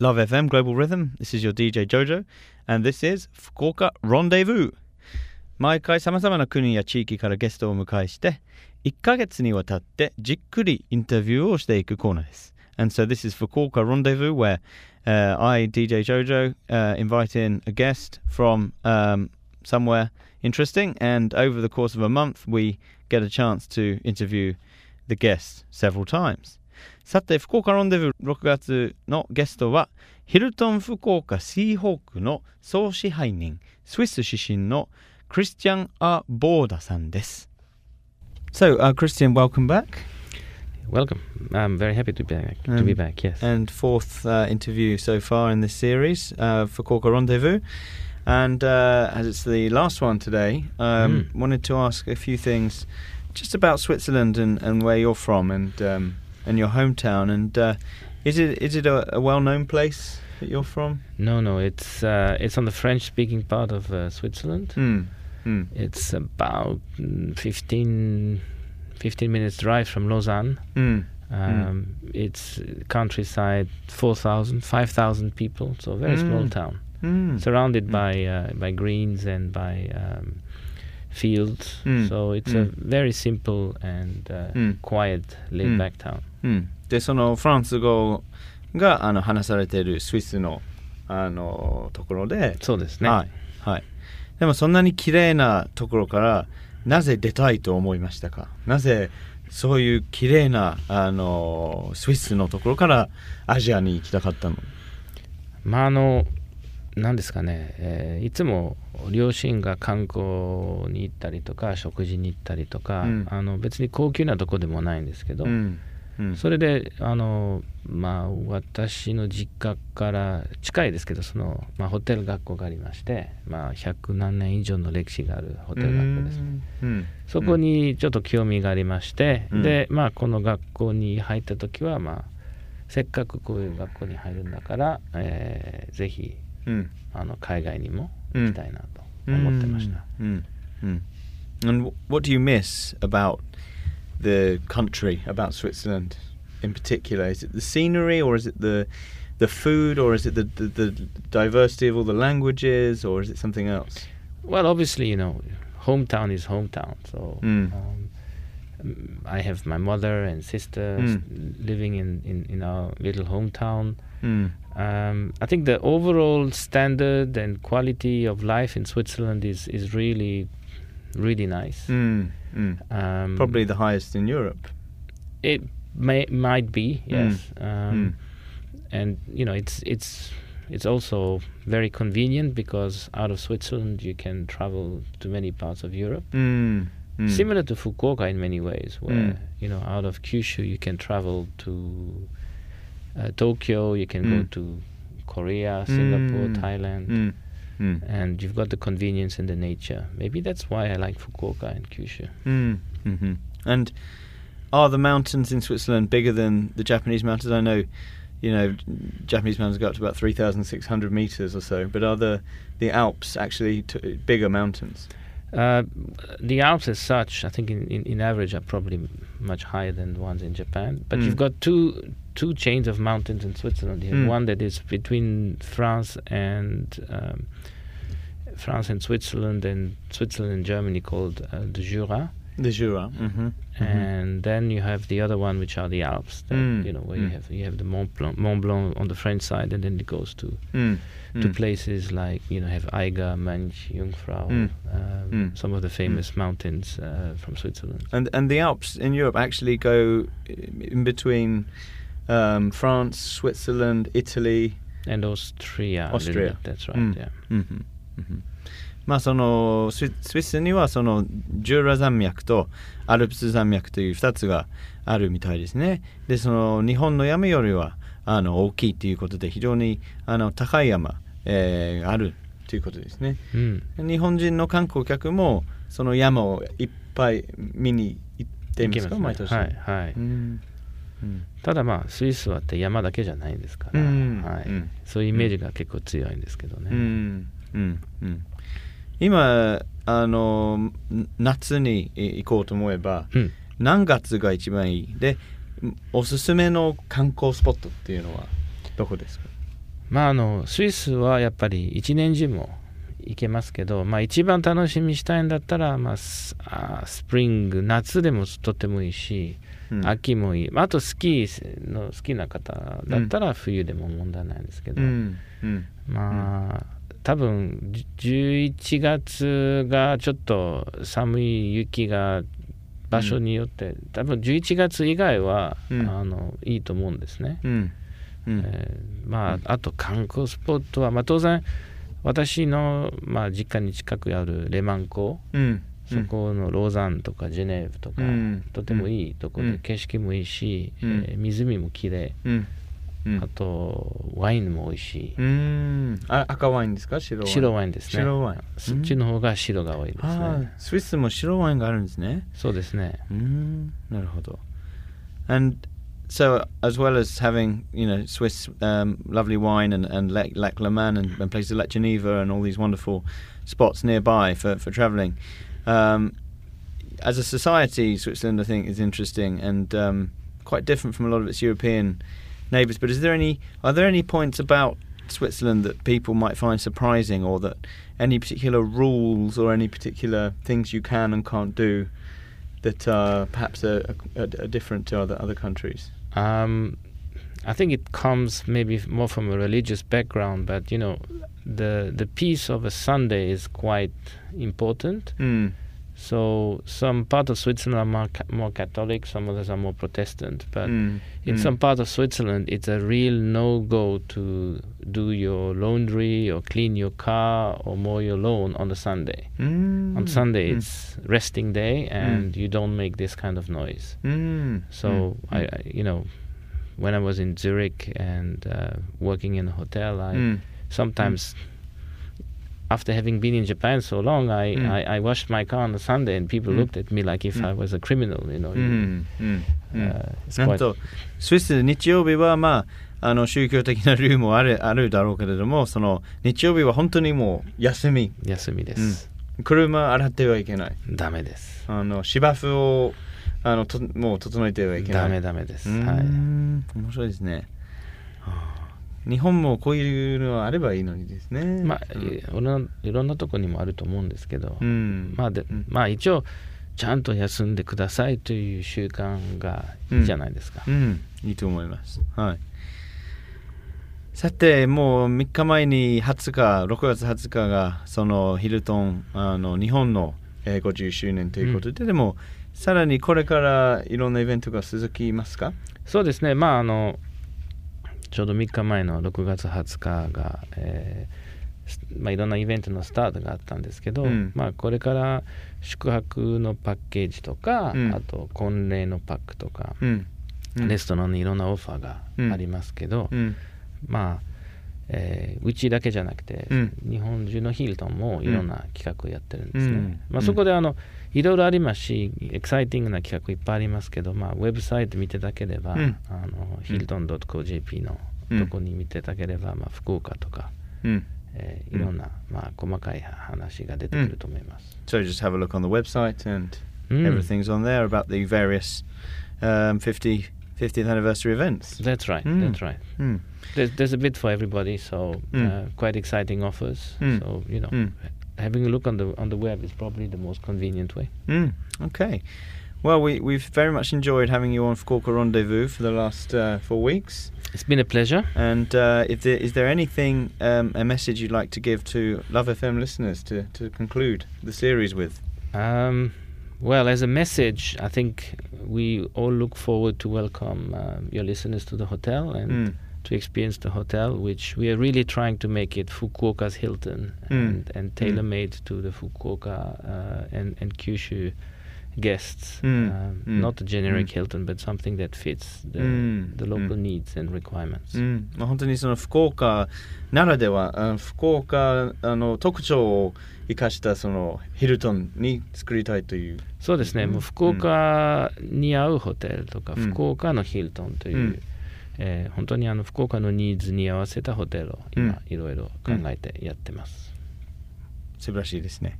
Love FM Global Rhythm. This is your DJ Jojo, and this is Fukuoka Rendezvous. 毎回さまざまな国や地域からゲストをお迎えして1ヶ月にわたってじっくりインタビューをしていくコーナーです。And so this is Fukuoka Rendezvous where uh, I, DJ Jojo, uh, invite in a guest from um, somewhere interesting and over the course of a month we get a chance to interview the guest several times. さて、福岡ロンデブー6月のゲストは、ヒルトン福岡シーホークの総支配人、スイス出身のクリスチャン・ア・ボーダさんです。So, uh, Christian, welcome back. Welcome. I'm very happy to be back. Um, to be back. Yes. And fourth uh, interview so far in this series uh, for Fukuoka Rendezvous, and uh, as it's the last one today, um, mm. wanted to ask a few things just about Switzerland and, and where you're from and um, and your hometown. And uh, is it is it a, a well known place that you're from? no, no. It's uh, it's on the French-speaking part of uh, Switzerland. Mm. Mm. It's about mm, 15, 15 minutes drive from Lausanne. Mm. Um, It's countryside, 4,000, 5,000 people. So a very small Mm. town, Mm. surrounded by uh, by greens and by um, fields. Mm. So it's Mm. a very simple and uh, Mm. quiet, laid-back town. うん、でそのフランス語があの話されているスイスのあのところで、そうですね。はいはい、でもそんなに綺麗なところからなぜ出たいと思いましたか？なぜそういう綺麗なあのスイスのところからアジアに行きたかったの？まああの何ですかね、えーいつも両親が観光に行ったりとか食事に行ったりとか、うん。あの別に高級なとこでもないんですけど、うん。うん。それであの、まあ、私の実家から近いですけどその、まあ、ホテル学校がありまして、まあ、100何年以上の歴史があるホテル学校です。うん。そこにちょっと興味がありまして、うん。で、まあ、この学校に入った時は、まあ、せっかくこういう学校に入るんだから、えーぜひうん あの海外にも行きたいなと思ってました。うんうんうん And what do you miss about the country, about Switzerland in particular? Is it the scenery, or is it the the food, or is it the, the, the diversity of all the languages, or is it something else? Well, obviously, you know, hometown is hometown. So Mm. um, mm, I have my mother and sisters living in, in, in our little hometown. Mm. Um, I think the overall standard and quality of life in Switzerland is, is really, really nice. Mm. Mm. Um, Probably the highest in Europe. it may might be yes, Mm. um, and you know it's it's it's also very convenient because out of Switzerland you can travel to many parts of Europe. Mm. Mm. Similar to Fukuoka in many ways, where Mm. you know out of Kyushu you can travel to uh, Tokyo, you can go Mm. to Korea, Singapore, Mm. Thailand, Mm. Mm. and you've got the convenience and the nature. Maybe that's why I like Fukuoka and Kyushu. Mm. hmm And are the mountains in Switzerland bigger than the Japanese mountains? I know, you know, Japanese mountains go up to about three thousand six hundred meters or so. But are the the Alps actually t- bigger mountains? Uh, the Alps, as such, I think in, in, in average are probably much higher than the ones in Japan. But Mm. you've got two two chains of mountains in Switzerland. You have Mm. one that is between France and um, France and Switzerland, and Switzerland and Germany called uh, the Jura. The Jura. Mm-hmm. mm-hmm. And then you have the other one, which are the Alps. That, mm. You know, where mm. you have you have the Mont Blanc, Mont Blanc on the French side, and then it goes to mm. to mm. places like you know have Eiger, Mönch, Jungfrau, mm. um, mm. some of the famous mountains uh, from Switzerland. And and the Alps in Europe actually go in between um, France, Switzerland, Italy, and Austria. Austria, that's right. Yeah. Mm-hmm. Mm-hmm. まあそのスイスにはそのジューラ山脈とアルプス山脈という2つがあるみたいですね。でその日本の山よりはあの大きいということで非常にあの高い山、えーがあるということですね。Mm. 日本人の観光客もその山をいっぱい見に行っていますか毎年。はいはい。うん。うん。ただまあスイスはって山だけじゃないんですから、うん。はい。うん。そういうイメージが結構強いんですけどね。うん。うん。うん今あのん夏に行こうと思えばうん。何月が一番いい？でおすすめの観光スポットっていうのはどこですか？まああのスイスはやっぱり一年中も行けますけど、まあ、一番楽しみにしたいんだったら、まあ、スあースプリング夏でもとってもいいし、うん。秋もいい、まあ、あとスキーの好きな方だったら冬でも問題ないんですけど、うん。うん。まあ多分じ11月がちょっと寒い雪が場所によって、多分11月以外は、うん。あのいいと思うんですね。うん。うん。えーまあ、あと観光スポットは、まあ、当然私の、まあ、実家に近くあるレマン港うん。そこのローザンとかジュネーブとか、うん。とてもいいところで、うん。景色もいいし、うん。えー湖もきれい、うんうん、あとワインも美味しい。うん。あ赤ワインですか？白ワイン。白ワインですね。白ワイン。そっちの方が白が多いですね。スイスも白ワインがあるんですね。そうですね。うん。なるほど。And so as well as having you know Swiss um, lovely wine and and Lac, Lac Léman and, and places like Geneva and all these wonderful spots nearby for for traveling. Um, as a society Switzerland I think is interesting and um, quite different from a lot of its European neighbours but is there any are there any points about Switzerland that people might find surprising or that any particular rules or any particular things you can and can't do that are perhaps are, are, are different to other other countries. Um, I think it comes maybe more from a religious background, but you know, the the peace of a Sunday is quite important. Mm. So some part of Switzerland are more, more Catholic, some others are more Protestant. But Mm. in Mm. some part of Switzerland, it's a real no-go to do your laundry or clean your car or mow your lawn on a Sunday. Mm. On Sunday, Mm. it's resting day, and you don't make this kind of noise. Mm. So Mm. I, you know, when I was in Zurich and uh, working in a hotel, I Mm. sometimes, after having been in Japan so long, I, Mm. I, I washed my car on a Sunday, and people Mm. looked at me like if Mm. I was a criminal. You know, うんうんうん uh, it's なん quite とスイス日曜日はまああの宗教的な理由もあるあるだろうけれどもその日曜日は本当にもう休み休みです。車洗ってはいけないダメです。あの芝生をあのともう整えてはいけないダメダメです。はい。ん面白いですねはあ日本もこういうのがあればいいのにですね。まあ、うん。いろんなとこにもあると思うんですけど、うん。まあでうん。まあ一応ちゃんと休んでくださいという習慣がいいじゃないですか。うん、いいと思います。はい。さて、もう3日前に20日、6月20日が、そのヒルトン、あの日本の、えー50周年ということで、でも、さらにこれからいろんなイベントが続きますか？そうですね、まああの、ちょうど3日前の6月20日が、えーすまあ、いろんなイベントのスタートがあったんですけど、うん。まあ、これから宿泊のパッケージとか、うん。あと婚礼のパックとか、レストランにいろんなオファーがありますけど、うん。まあ、えーうちだけじゃなくて、うん日本中のヒルトンもいろんな企画をやってるんですね。うんまあ、そこであのいろいろありますし、エキサイティングな企画いっぱいありますけど、まあ、ウェブサイト見ていただければ、うんあのヒルトン .co.jp のうんとこに見ていただければ、まあ、福岡とか、うん。えーいろんな、まあ、細かい話が出てくると思います。So just have a look on the website and うん everything's on there about the various um, 50, 50th anniversary events. That's right, Mm. that's right. There's, there's a bit for everybody, so Mm. uh, quite exciting offers. Mm. So, you know, Mm. having a look on the on the web is probably the most convenient way. Mm, okay. Well, we, we've very much enjoyed having you on Fukuoka Rendezvous for the last uh, four weeks. It's been a pleasure. And uh, if there, is there anything, um, a message you'd like to give to Love FM listeners to, to conclude the series with? Um, well, as a message, I think we all look forward to welcome um, your listeners to the hotel and Mm to experience the hotel, which we are really trying to make it Fukuoka's Hilton Mm. and, and tailor made to the Fukuoka uh, and, and Kyushu guests. Mm. Um, Mm. Not a generic Mm. Hilton, but something that fits the, Mm. the local Mm. needs and requirements. うんまあ、本当にその福岡ならではあの福岡あの特徴を生かしたそのヒルトンに作りたいという。そうですね、うんもう福岡に合うホテルとか、うん福岡のヒルトンという、うん えー本当にあの福岡のニーズに合わせたホテルを今、うんいろいろ考えてやってます。素晴らしいですね。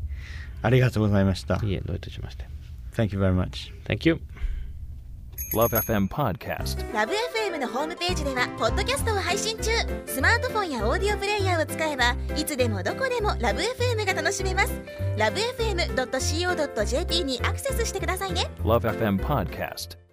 ありがとうございました。いえ、どういたしまして。Thank you very much. Thank you. LoveFM Podcast. ラブ f m のホームページではポッドキャストを配信中スマートフォンやオーディオプレイヤーを使えばいつでもどこでもラブ f m が楽しめますラブ FM.co.jp にアクセスしてくださいね LoveFM Podcast.